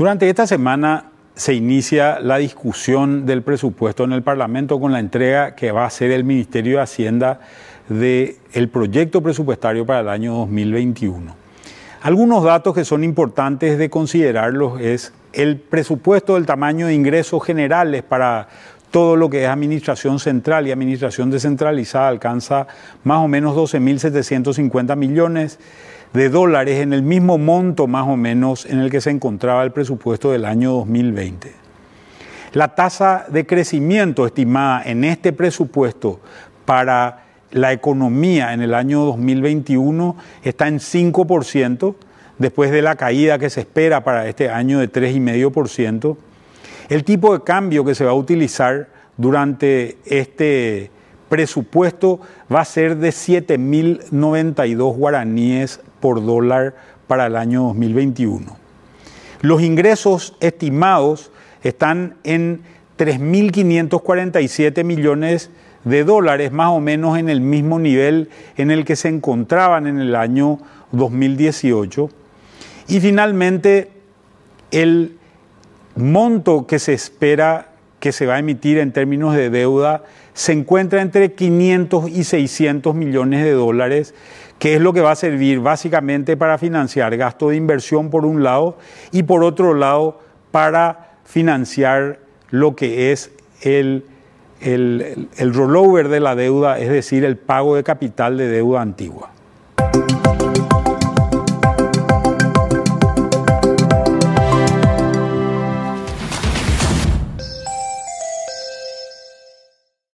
Durante esta semana se inicia la discusión del presupuesto en el Parlamento con la entrega que va a hacer el Ministerio de Hacienda del proyecto presupuestario para el año 2021. Algunos datos que son importantes de considerarlos es el presupuesto del tamaño de ingresos generales para todo lo que es administración central y administración descentralizada alcanza más o menos 12.750 millones de dólares en el mismo monto más o menos en el que se encontraba el presupuesto del año 2020. La tasa de crecimiento estimada en este presupuesto para la economía en el año 2021 está en 5%, después de la caída que se espera para este año de 3,5%. El tipo de cambio que se va a utilizar durante este presupuesto va a ser de 7.092 guaraníes por dólar para el año 2021. Los ingresos estimados están en 3.547 millones de dólares, más o menos en el mismo nivel en el que se encontraban en el año 2018. Y finalmente, el monto que se espera que se va a emitir en términos de deuda se encuentra entre 500 y 600 millones de dólares, que es lo que va a servir básicamente para financiar gasto de inversión por un lado y por otro lado para financiar lo que es el, el, el rollover de la deuda, es decir, el pago de capital de deuda antigua.